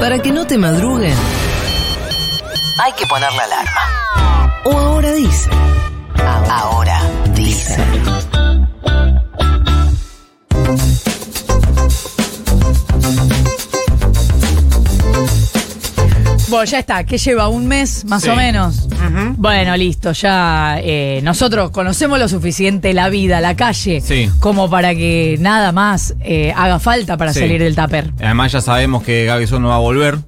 Para que no te madruguen, hay que poner la alarma. O ahora dice. Ahora dice. Bueno, ya está, que lleva un mes más Sí. o menos. Bueno, listo, ya eh, nosotros conocemos lo suficiente la vida, la calle, Sí. como para que nada más eh, haga falta para Sí. salir del tupper. Además ya sabemos que Gabison no va a volver.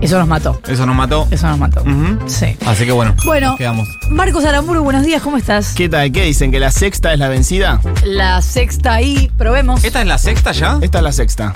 Eso nos mató. Eso nos mató. Eso nos mató. Sí. Así que bueno, Bueno, nos quedamos. Marcos Aramburu, buenos días, ¿cómo estás? ¿Qué tal? ¿Qué dicen? ¿Que la sexta es la vencida? La sexta ahí, probemos. ¿Esta es la sexta ya? Esta es la sexta.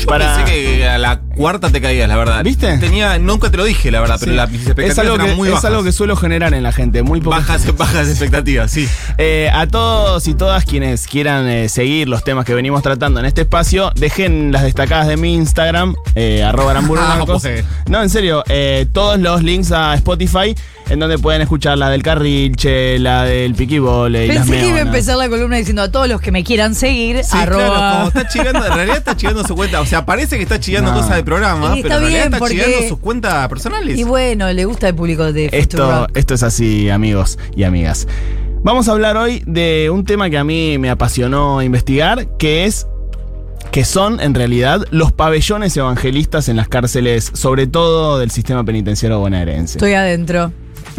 Yo para- pensé que a la cuarta te caías, la verdad. ¿Viste? Tenía, nunca te lo dije, la verdad, pero las mis expectativas es algo, eran que, muy es bajas. algo que suelo generar en la gente, muy pocas bajas, bajas expectativas, sí. Eh, a todos y todas quienes quieran eh, seguir los temas que venimos tratando en este espacio, dejen las destacadas de mi Instagram, eh, arroba Ah, pues. No, en serio, eh, todos los links a Spotify en donde pueden escuchar la del carrilche, la del piquibole y las Pensé que iba a empezar la columna diciendo a todos los que me quieran seguir, Sí, arroba. claro, como está chivando, en realidad está chivando su cuenta. O sea, parece que está chivando No. cosas del programa, Y pero está en realidad bien, está porque- chivando sus cuentas personales. Y bueno, le gusta el público de Esto, esto es así, amigos y amigas. Vamos a hablar hoy de un tema que a mí me apasionó investigar, que es que son en realidad los pabellones evangelistas en las cárceles, sobre todo del sistema penitenciario bonaerense. Estoy adentro.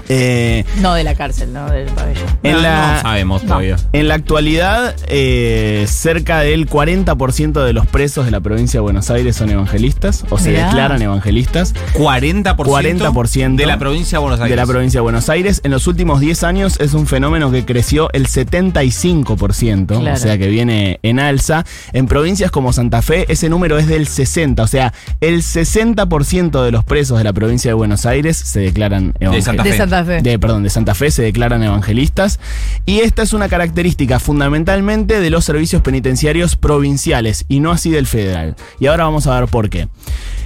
Eh, No de la cárcel, no del pabellón. en, No, la, no sabemos No. todavía. en la actualidad, eh, cerca del 40% de los presos de la provincia de Buenos Aires son evangelistas o se Mirá. declaran evangelistas. 40%, 40% de la provincia de Buenos Aires. de la provincia de Buenos Aires. En los últimos 10 años es un fenómeno que creció el 75%, Claro. o sea que viene en alza. En provincias como Santa Fe ese número es del 60%, o sea, el 60% de los presos de la provincia de Buenos Aires se declaran evangelistas. Santa De Fe. De, perdón, de Santa Fe se declaran evangelistas. Y esta es una característica fundamentalmente de los servicios penitenciarios provinciales y no así del federal. Y ahora vamos a ver por qué.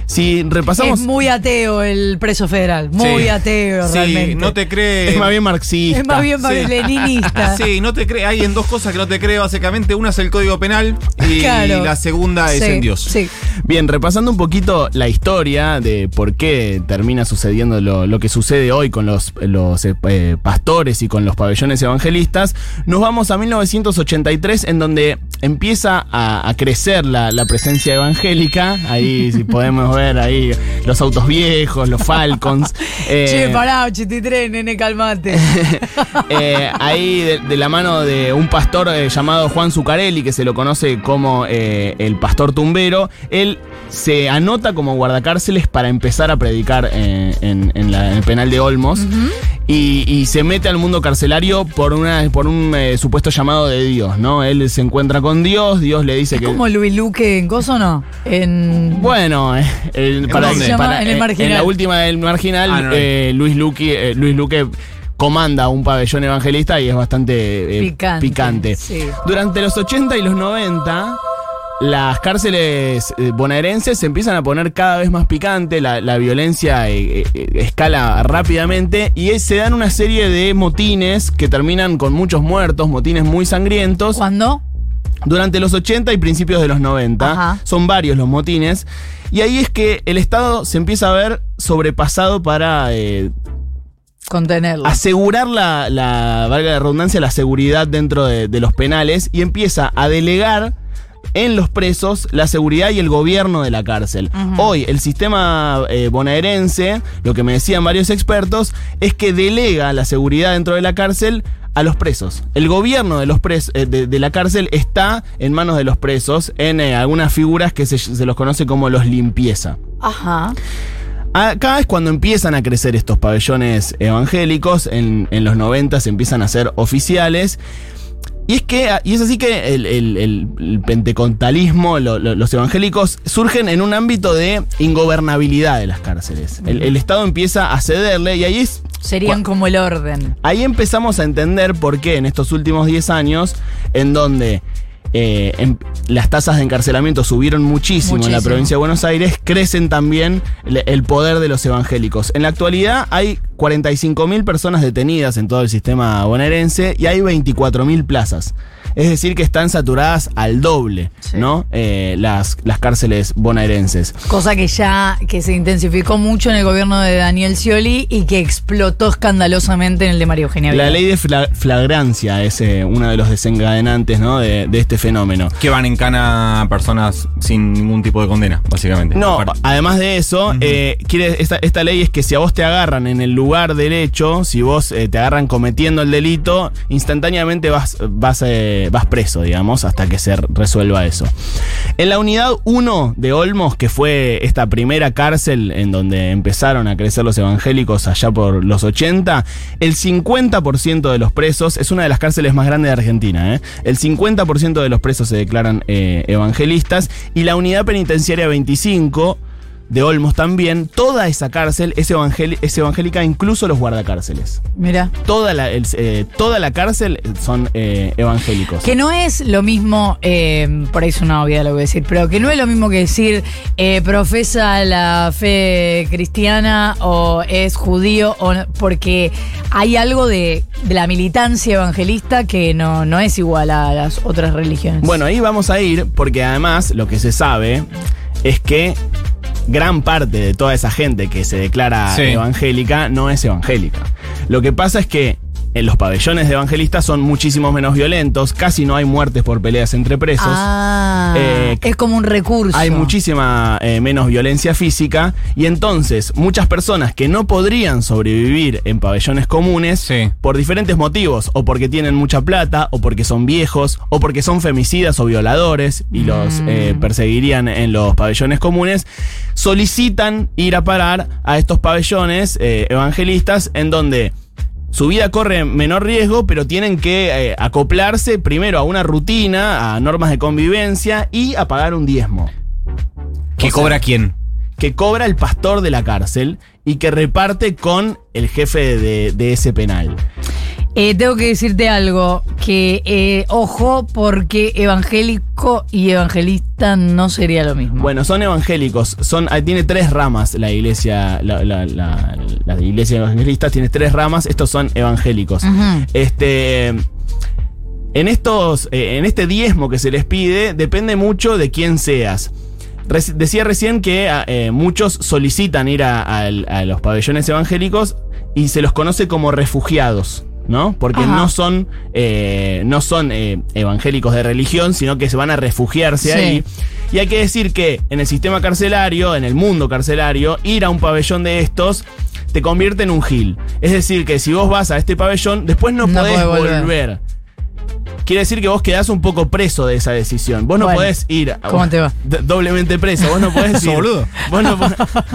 Si repasamos. Es muy ateo el preso federal. Muy Sí. ateo, Sí, realmente. no te crees. es más bien marxista. Es más bien Sí. leninista. Sí, no te cree. Hay en dos cosas que no te cree, básicamente. Una es el código penal y Claro. la segunda es Sí, en Dios. Sí. Bien, repasando un poquito la historia de por qué termina sucediendo lo, lo que sucede hoy con los, los eh, eh, pastores y con los pabellones evangelistas, nos vamos a 1983 en donde empieza a, a crecer la, la presencia evangélica. Ahí, si podemos ver, ahí los autos viejos, los Falcons. Eh, Che, pará, 83, nene, calmate. eh, ahí de, de la mano de un pastor eh, llamado Juan Zucarelli, que se lo conoce como eh, el pastor tumbero, él se anota como guardacárceles para empezar a predicar eh, en, en la- en el penal de Olmos y, y se mete al mundo carcelario por, una, por un eh, supuesto llamado de Dios, ¿no? Él se encuentra con Dios, Dios le dice ¿Es que... como Luis Luque en Coso no? En. Bueno, eh, el- para, dónde? Se llama para- en el eh, marginal. en la última del marginal, Ah, no, eh, Luis, Luque, eh, Luis Luque comanda un pabellón evangelista y es bastante eh, Picante, picante. sí. Durante los 80 y los 90, las cárceles eh, bonaerenses se empiezan a poner cada vez más picante, la, la violencia eh, eh, escala rápidamente y se dan una serie de motines que terminan con muchos muertos, motines muy sangrientos. ¿Cuándo? Durante los 80 y principios de los 90, Ajá. son varios los motines, y ahí es que el Estado se empieza a ver sobrepasado para eh, Contenerlo. asegurar la, la, valga la redundancia, la seguridad dentro de, de los penales y empieza a delegar en los presos la seguridad y el gobierno de la cárcel. Hoy el sistema eh, bonaerense, lo que me decían varios expertos, es que delega la seguridad dentro de la cárcel a los presos. El gobierno de, los pres- eh, de, de la cárcel está en manos de los presos en eh, algunas figuras que se, se los conoce como los limpieza. Ajá. Acá es cuando empiezan a crecer estos pabellones evangélicos, en, en los 90 se empiezan a hacer oficiales. Y es que, y es así que el, el- lo- lo- los evangélicos, surgen en un ámbito de ingobernabilidad de las cárceles. El, el Estado empieza a cederle y ahí es. Serían como el orden. Ahí empezamos a entender por qué en estos últimos 10 años, en donde eh, las tasas de encarcelamiento subieron muchísimo, en la provincia de Buenos Aires, crecen también el, el poder de los evangélicos. En la actualidad hay 45.000 personas detenidas en todo el sistema bonaerense y hay 24.000 plazas. Es decir, que están saturadas al doble, Sí. ¿no? Eh, las, las cárceles bonaerenses. Cosa que ya que se intensificó mucho en el gobierno de Daniel Scioli y que explotó escandalosamente en el de María Eugenia La ley de fla- flagrancia es eh, uno de los desencadenantes ¿no? de, de este fenómeno. Que van en cana personas sin ningún tipo de condena, básicamente. No, Aparte. además de eso, eh, quiere, esta, esta ley es que si a vos te agarran en el lugar del hecho, si vos eh, te agarran cometiendo el delito, instantáneamente vas, vas, eh, vas preso, digamos, hasta que se resuelva eso. En la unidad 1 de Olmos, que fue esta primera cárcel en donde empezaron a crecer los evangélicos allá por los 80, el 50% de los presos, es una de las cárceles más grandes de Argentina, ¿eh? el 50% de los presos se declaran eh, evangelistas y la unidad penitenciaria 25 de Olmos también, toda esa cárcel es, es evangélica, incluso los guardacárceles. Mira. Toda la, el- eh, toda la cárcel son eh, evangélicos. Que no es lo mismo, eh, por ahí es una obviedad lo que voy a decir, pero que no es lo mismo que decir eh, profesa la fe cristiana o es judío, o no- porque hay algo de, de la militancia evangelista que no, no es igual a las otras religiones. Bueno, ahí vamos a ir porque además lo que se sabe es que gran parte de toda esa gente que se declara Sí. evangélica no es evangélica. Lo que pasa es que en los pabellones de evangelistas son muchísimo menos violentos, casi no hay muertes por peleas entre presos. Ah, Eh, es como un recurso. Hay muchísima eh, menos violencia física y entonces muchas personas que no podrían sobrevivir en pabellones comunes Sí. por diferentes motivos, o porque tienen mucha plata, o porque son viejos, o porque son femicidas o violadores y los eh, perseguirían en los pabellones comunes, solicitan ir a parar a estos pabellones eh, evangelistas en donde su vida corre menor riesgo, pero tienen que eh, acoplarse primero a una rutina, a normas de convivencia y a pagar un diezmo. ¿Qué o sea, cobra quién? Que cobra el pastor de la cárcel y que reparte con el jefe de, de ese penal. Eh, tengo que decirte algo, que eh, ojo porque evangélico y evangelista no sería lo mismo. Bueno, son evangélicos, son, ah, tiene tres ramas la iglesia, la, la- la- la iglesia evangelista tiene tres ramas, estos son evangélicos. Este. En estos. eh, en este diezmo que se les pide, depende mucho de quién seas. Reci- decía recién que ah, eh, muchos solicitan ir a los pabellones evangélicos y se los conoce como refugiados. ¿No? Porque Ajá. no son, eh, no son eh, evangélicos de religión, sino que se van a refugiarse Sí. ahí. Y hay que decir que en el sistema carcelario, en el mundo carcelario, ir a un pabellón de estos te convierte en un gil. Es decir, que si vos vas a este pabellón, después no, No podés volver. Quiere decir que vos quedás un poco preso de esa decisión. Vos no Bueno, podés ir. a- ¿cómo te va? Doblemente preso. Vos no podés ir. Boludo. Vos no,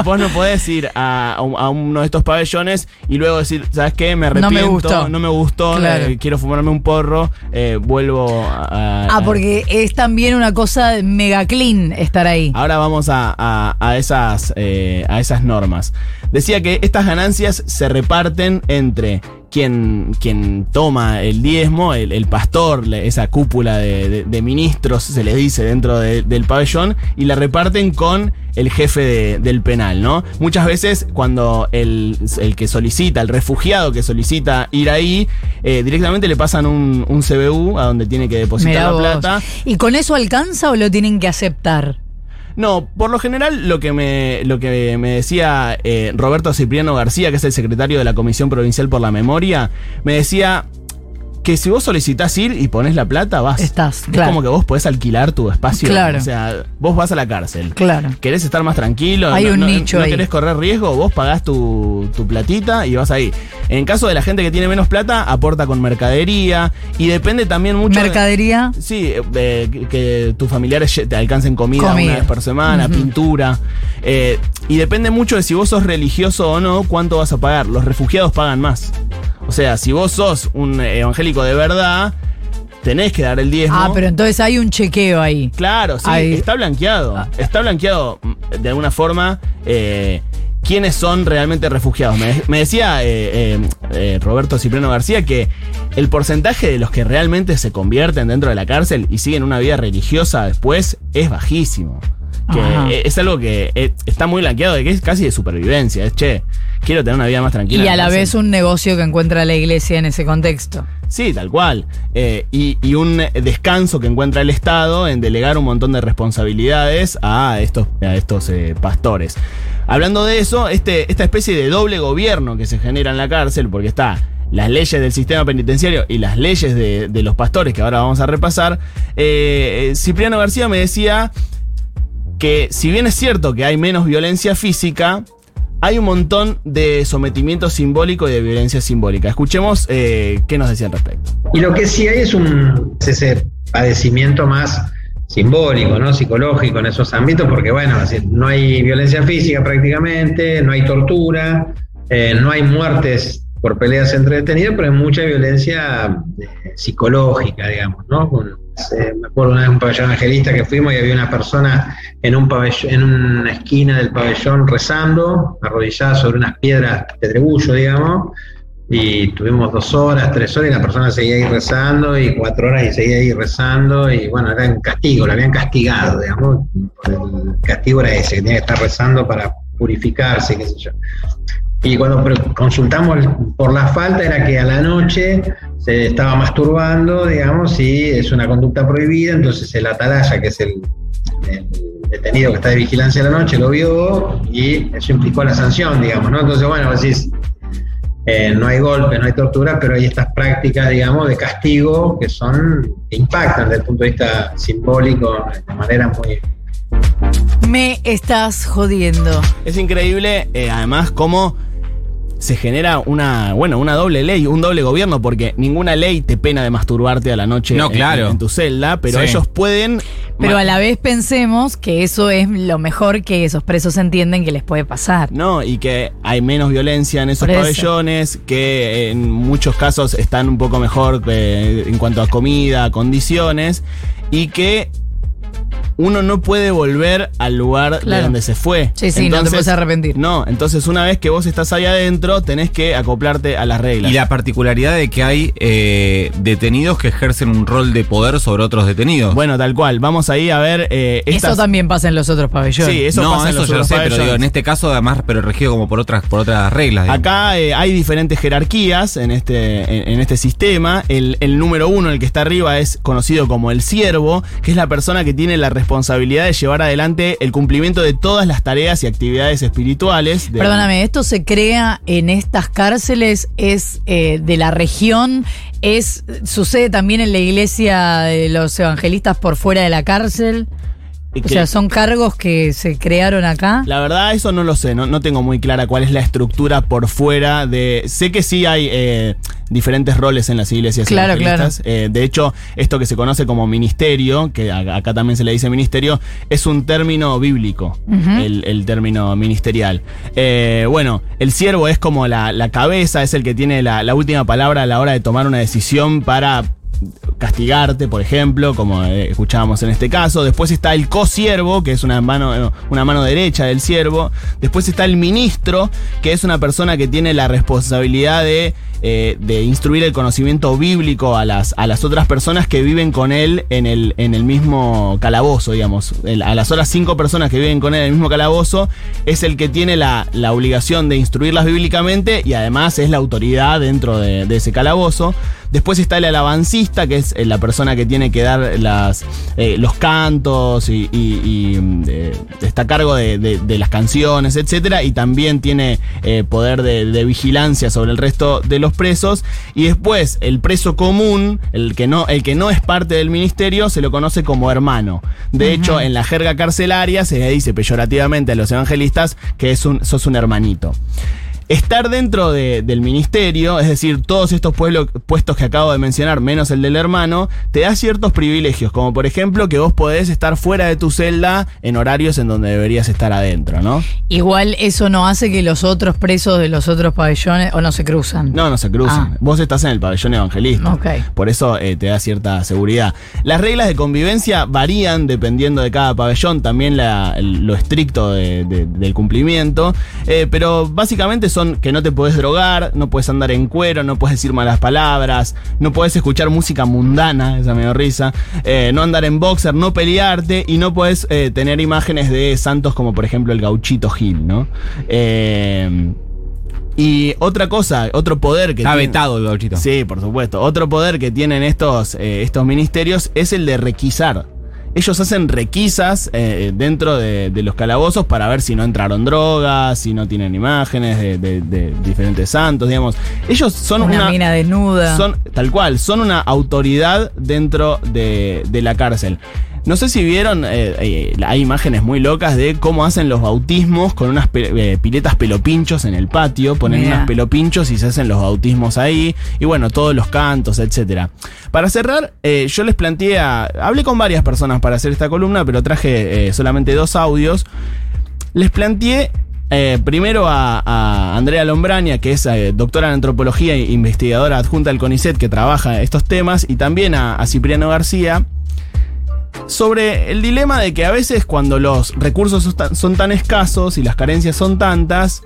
vos no podés ir a, a un- a uno de estos pabellones y luego decir, ¿sabes qué? Me No me arrepiento. gustó. No me gustó. Claro. eh, quiero fumarme un porro. eh, vuelvo a. a- Ah, porque es también una cosa mega clean estar ahí. Ahora vamos a, a- a esas, eh, a esas normas. Decía que estas ganancias se reparten entre quien, quien toma el diezmo, el, el pastor, esa cúpula de, de- de ministros, se les dice dentro de- del pabellón, y la reparten con el jefe de- del penal, ¿no? Muchas veces cuando el, el que solicita, el refugiado que solicita ir ahí, eh, directamente le pasan un, un CBU a donde tiene que depositar Mirá la vos. plata. ¿Y con eso alcanza o lo tienen que aceptar? No, por lo general lo que me, lo que me decía eh, Roberto Cipriano García, que es el secretario de la Comisión Provincial por la Memoria, me decía que si vos solicitás ir y pones la plata, vas. Estás, es claro. como que vos podés alquilar tu espacio. Claro. O sea, vos vas a la cárcel. Claro. ¿Querés estar más tranquilo? Hay no, un no- nicho no ahí. querés correr riesgo? Vos pagás tu, tu platita y vas ahí. En caso de la gente que tiene menos plata, aporta con mercadería. Y depende también mucho. de- Mercadería. Sí, eh, que, que tus familiares te alcancen comida, Comida. una vez por semana, pintura. eh, y depende mucho de si vos sos religioso o no, cuánto vas a pagar. Los refugiados pagan más. O sea, si vos sos un evangélico de verdad, tenés que dar el diezmo. Ah, pero entonces hay un chequeo ahí. Claro, sí, está blanqueado. Ah. Está blanqueado mm, de alguna forma. eh, ¿Quiénes son realmente refugiados? Me, me decía eh, eh, eh, Roberto Cipriano García que el porcentaje de los que realmente se convierten dentro de la cárcel y siguen una vida religiosa después es bajísimo. Que Ajá. eh, es algo que eh, está muy blanqueado, de que es casi de supervivencia. Es, che, quiero tener una vida más tranquila. Y a la vez un negocio que encuentra la iglesia en ese contexto. Sí, tal cual. Eh, y, y un descanso que encuentra el Estado en delegar un montón de responsabilidades a estos, a estos eh, pastores. Hablando de eso, este, esta especie de doble gobierno que se genera en la cárcel, porque está las leyes del sistema penitenciario y las leyes de, de los pastores, que ahora vamos a repasar, eh, eh, Cipriano García me decía que si bien es cierto que hay menos violencia física, hay un montón de sometimiento simbólico y de violencia simbólica. Escuchemos eh, qué nos decía al respecto. Y lo que sí hay es un es ese padecimiento más simbólico, ¿no? psicológico en esos ámbitos, porque bueno, no hay violencia física prácticamente, no hay tortura, eh, no hay muertes por peleas entre detenidos, pero hay mucha violencia eh, psicológica, digamos, ¿no? Con- eh, me acuerdo una un pabellón evangelista que fuimos y había una persona en un pabellón, en una esquina del pabellón rezando, arrodillada sobre unas piedras pedregullo, digamos, y tuvimos dos horas, tres horas y la persona seguía ahí rezando y cuatro horas y seguía ahí rezando y bueno, era un castigo, lo habían castigado, digamos, el castigo era ese, que tenía que estar rezando para purificarse, qué sé yo. Y cuando consultamos por la falta era que a la noche se estaba masturbando, digamos, y es una conducta prohibida, entonces el atalaya, que es el, el detenido que está de vigilancia a la noche, lo vio y eso implicó la sanción, digamos, ¿no? Entonces, bueno, decís, eh, no hay golpes, no hay tortura, pero hay estas prácticas, digamos, de castigo que son, que impactan desde el punto de vista simbólico de manera muy, Me estás jodiendo. Es increíble, eh, además, cómo se genera una, bueno, una doble ley, un doble gobierno, porque ninguna ley te pena de masturbarte a la noche No, en- claro. en, en tu celda, pero Sí. ellos pueden. Pero a la vez pensemos que eso es lo mejor que esos presos entienden que les puede pasar. No, y que hay menos violencia en esos Por eso. pabellones, que en muchos casos están un poco mejor eh, en cuanto a comida, condiciones, y que uno no puede volver al lugar de donde se fue. Sí, sí, no te puedes arrepentir. No, entonces una vez que vos estás ahí adentro, tenés que acoplarte a las reglas. Y la particularidad de que hay eh, detenidos que ejercen un rol de poder sobre otros detenidos. Bueno, tal cual. Vamos ahí a ver eh, estas... Eso también pasa en los otros pabellones. Sí, eso no, pasa en eso los ya lo otros sé, pero digo, en este caso además, pero regido como por otras, por otras reglas. digamos. Acá eh, hay diferentes jerarquías en este, en, en este sistema. El, el número uno, el que está arriba, es conocido como el siervo, que es la persona que tiene la responsabilidad de llevar adelante el cumplimiento de todas las tareas y actividades espirituales. Perdóname, ¿esto se crea en estas cárceles? ¿Es eh, de la región? ¿Es ¿Sucede también en la iglesia de los evangelistas por fuera de la cárcel? O sea, ¿son cargos que se crearon acá? La verdad, eso no lo sé, no, no tengo muy clara cuál es la estructura por fuera de. Sé que sí hay eh, diferentes roles en las iglesias Claro, evangelistas. Eh, de hecho, esto que se conoce como ministerio, que acá también se le dice ministerio, es un término bíblico, el, el término ministerial. Eh, bueno, el siervo es como la, la cabeza, es el que tiene la, la última palabra a la hora de tomar una decisión para castigarte, por ejemplo, como eh, escuchábamos en este caso. Después está el cosiervo, que es una mano, eh, una mano derecha del siervo. Después está el ministro, que es una persona que tiene la responsabilidad de, eh, de instruir el conocimiento bíblico a las, a las otras personas que viven con él en el, en el mismo calabozo, digamos. A las otras cinco personas que viven con él en el mismo calabozo, es el que tiene la, la obligación de instruirlas bíblicamente y además es la autoridad dentro de, ese calabozo. Después está el alabancista, que es eh, la persona que tiene que dar las, eh, los cantos y, y- está a cargo de, de- las canciones, etcétera, y también tiene poder de, de vigilancia sobre el resto de los presos. Y después el preso común, el que no, el que no es parte del ministerio, se lo conoce como hermano. De hecho, en la jerga carcelaria se le dice peyorativamente a los evangelistas que es un, sos un hermanito. Estar dentro de- del ministerio, es decir, todos estos pueblo- puestos que acabo de mencionar, menos el del hermano, te da ciertos privilegios, como por ejemplo que vos podés estar fuera de tu celda en horarios en donde deberías estar adentro, ¿no? Igual eso no hace que los otros presos de los otros pabellones o no se cruzan. No, no se cruzan. Ah. Vos estás en el pabellón evangelista. Ok. Por eso eh, te da cierta seguridad. Las reglas de convivencia varían dependiendo de cada pabellón, también la- lo estricto de- de- del cumplimiento, eh, pero básicamente son que no te podés drogar, no puedes andar en cuero, no puedes decir malas palabras, no puedes escuchar música mundana, esa me dio risa, eh, no andar en boxer, no pelearte y no puedes eh, tener imágenes de santos como por ejemplo el gauchito Gil, ¿no? Eh, y otra cosa, otro poder que Está vetado el gauchito. Sí, por supuesto. Otro poder que tienen estos, eh, estos ministerios es el de requisar. Ellos hacen requisas eh, dentro de, de los calabozos para ver si no entraron drogas, si no tienen imágenes de, de- de diferentes santos, digamos. Ellos son Una, una, mina desnuda. son, tal cual, son una autoridad dentro de, de la cárcel. No sé si vieron, eh, eh, hay imágenes muy locas de cómo hacen los bautismos con unas pe- eh, piletas pelopinchos en el patio, ponen Mirá. unas pelopinchos y se hacen los bautismos ahí, y bueno, todos los cantos, etcétera. Para cerrar, eh, yo les planteé, a- hablé con varias personas para hacer esta columna, pero traje solamente dos audios. Les planteé eh, primero a, a Andrea Lombraña, que es eh, doctora en antropología e investigadora adjunta del CONICET que trabaja estos temas, y también a, a Cipriano García, sobre el dilema de que a veces cuando los recursos son tan- escasos y las carencias son tantas,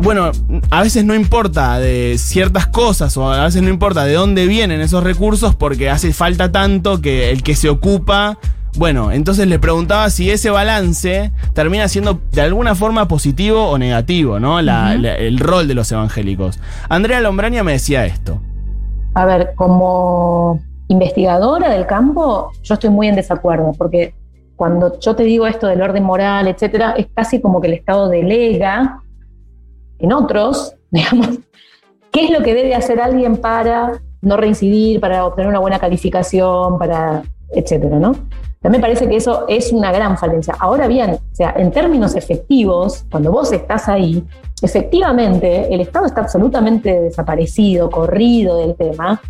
bueno, a veces no importa de ciertas cosas o a veces no importa de dónde vienen esos recursos porque hace falta tanto que el que se ocupa... Bueno, entonces le preguntaba si ese balance termina siendo de alguna forma positivo o negativo, ¿no? La- la- el rol de los evangélicos. Andrea Lombraña me decía esto. A ver, como investigadora del campo, yo estoy muy en desacuerdo, porque cuando yo te digo esto del orden moral, etcétera, es casi como que el Estado delega en otros, digamos, qué es lo que debe hacer alguien para no reincidir, para obtener una buena calificación, para etcétera, ¿no? Me parece que eso es una gran falencia. Ahora bien, o sea, en términos efectivos, cuando vos estás ahí, efectivamente el Estado está absolutamente desaparecido, corrido del tema,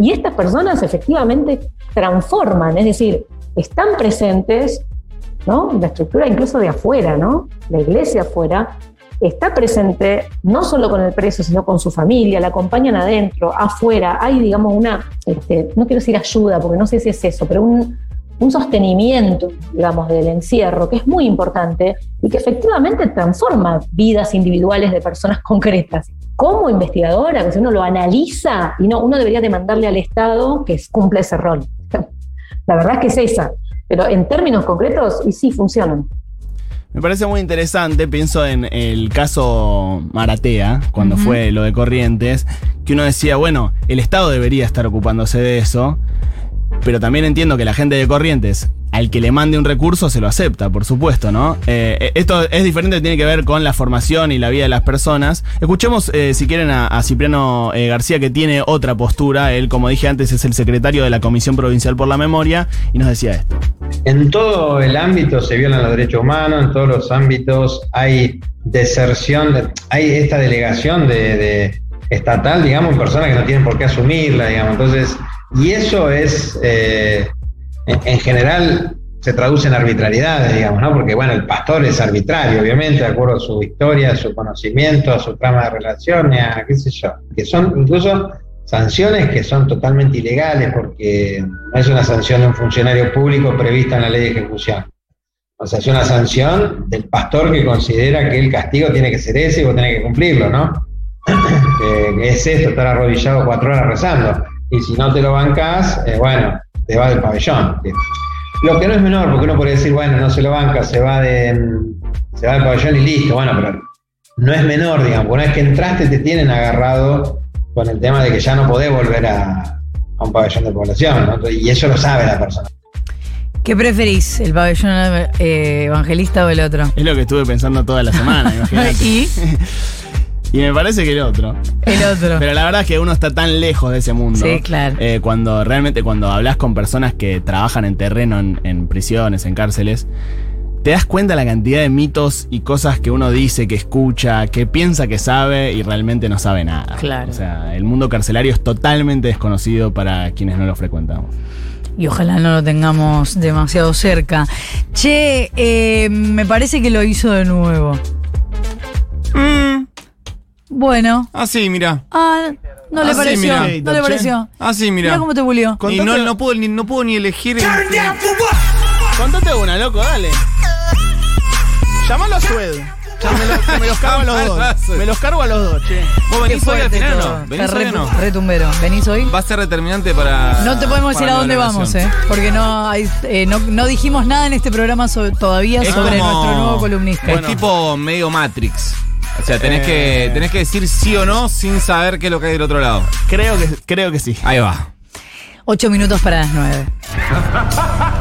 y estas personas efectivamente transforman, es decir, están presentes, ¿no? La estructura incluso de afuera, ¿no? La iglesia afuera está presente no solo con el preso, sino con su familia, la acompañan adentro, afuera. Hay, digamos, una, este, no quiero decir ayuda, porque no sé si es eso, pero un, un sostenimiento, digamos, del encierro, que es muy importante y que efectivamente transforma vidas individuales de personas concretas. Como investigadora, que si uno lo analiza, y no, uno debería demandarle al Estado que cumpla ese rol. La verdad es que es esa. Pero en términos concretos, y sí funcionan. Me parece muy interesante, pienso en el caso Maratea, cuando fue lo de Corrientes, que uno decía, bueno, el Estado debería estar ocupándose de eso, pero también entiendo que la gente de Corrientes, al que le mande un recurso, se lo acepta, por supuesto, ¿no? Eh, esto es diferente, tiene que ver con la formación y la vida de las personas. Escuchemos, eh, si quieren, a, Cipriano eh, García, que tiene otra postura. Él, como dije antes, es el secretario de la Comisión Provincial por la Memoria, y nos decía esto. En todo el ámbito se violan los derechos humanos, en todos los ámbitos hay deserción, de- hay esta delegación de, estatal, digamos, personas que no tienen por qué asumirla, digamos. Entonces, y eso es, eh, en, en general, se traduce en arbitrariedades, digamos, ¿no? Porque, bueno, el pastor es arbitrario, obviamente, de acuerdo a su historia, a su conocimiento, a su trama de relaciones, a qué sé yo, que son incluso sanciones que son totalmente ilegales porque no es una sanción de un funcionario público prevista en la ley de ejecución. O sea, es una sanción del pastor que considera que el castigo tiene que ser ese y vos tenés que cumplirlo, ¿no? que es esto, estar arrodillado cuatro horas rezando. Y si no te lo bancás, eh, bueno, te va del pabellón. Lo que no es menor, porque uno podría decir, bueno, no se lo banca, se va de mm, se va del pabellón y listo, bueno, pero no es menor, digamos, una vez que entraste te tienen agarrado con el tema de que ya no podés volver a, a un pabellón de población, ¿no? Y eso lo sabe la persona. ¿Qué preferís, el pabellón eh, evangelista o el otro? Es lo que estuve pensando toda la semana, imagínate. y Y me parece que el otro. el otro. Pero la verdad es que uno está tan lejos de ese mundo. Sí, claro. Eh, cuando realmente, cuando hablas con personas que trabajan en terreno, en, en prisiones, en cárceles, te das cuenta la cantidad de mitos y cosas que uno dice, que escucha, que piensa que sabe y realmente no sabe nada. Claro. O sea, el mundo carcelario es totalmente desconocido para quienes no lo frecuentamos. Y ojalá no lo tengamos demasiado cerca. Che, eh, me parece que lo hizo de nuevo. Bueno. ah, sí, mira. Ah, no le Ah, sí, pareció. mirá. no le pareció. Ah, sí, mira. Mira cómo te bulió. Y no, no, puedo, ni, no puedo ni elegir. entre- Contate una, loco, dale. Llamalo a Sued. Ya me, lo- me los cargo a los dos. Me los cargo a los dos, che. ¿Vos venís hoy al final o no? ¿Venís hoy o no? Retumbero. ¿Venís hoy? Va a ser determinante para. No te podemos decir para a dónde vamos. ¿eh? Porque no, hay, eh, no, no dijimos nada en este programa sobre- todavía Es sobre como- nuestro nuevo columnista. Es tipo medio Matrix. O sea, tenés, Eh. que, tenés que decir sí o no sin saber qué es lo que hay del otro lado. Creo que, creo que sí. Ahí va. Ocho minutos para las nueve.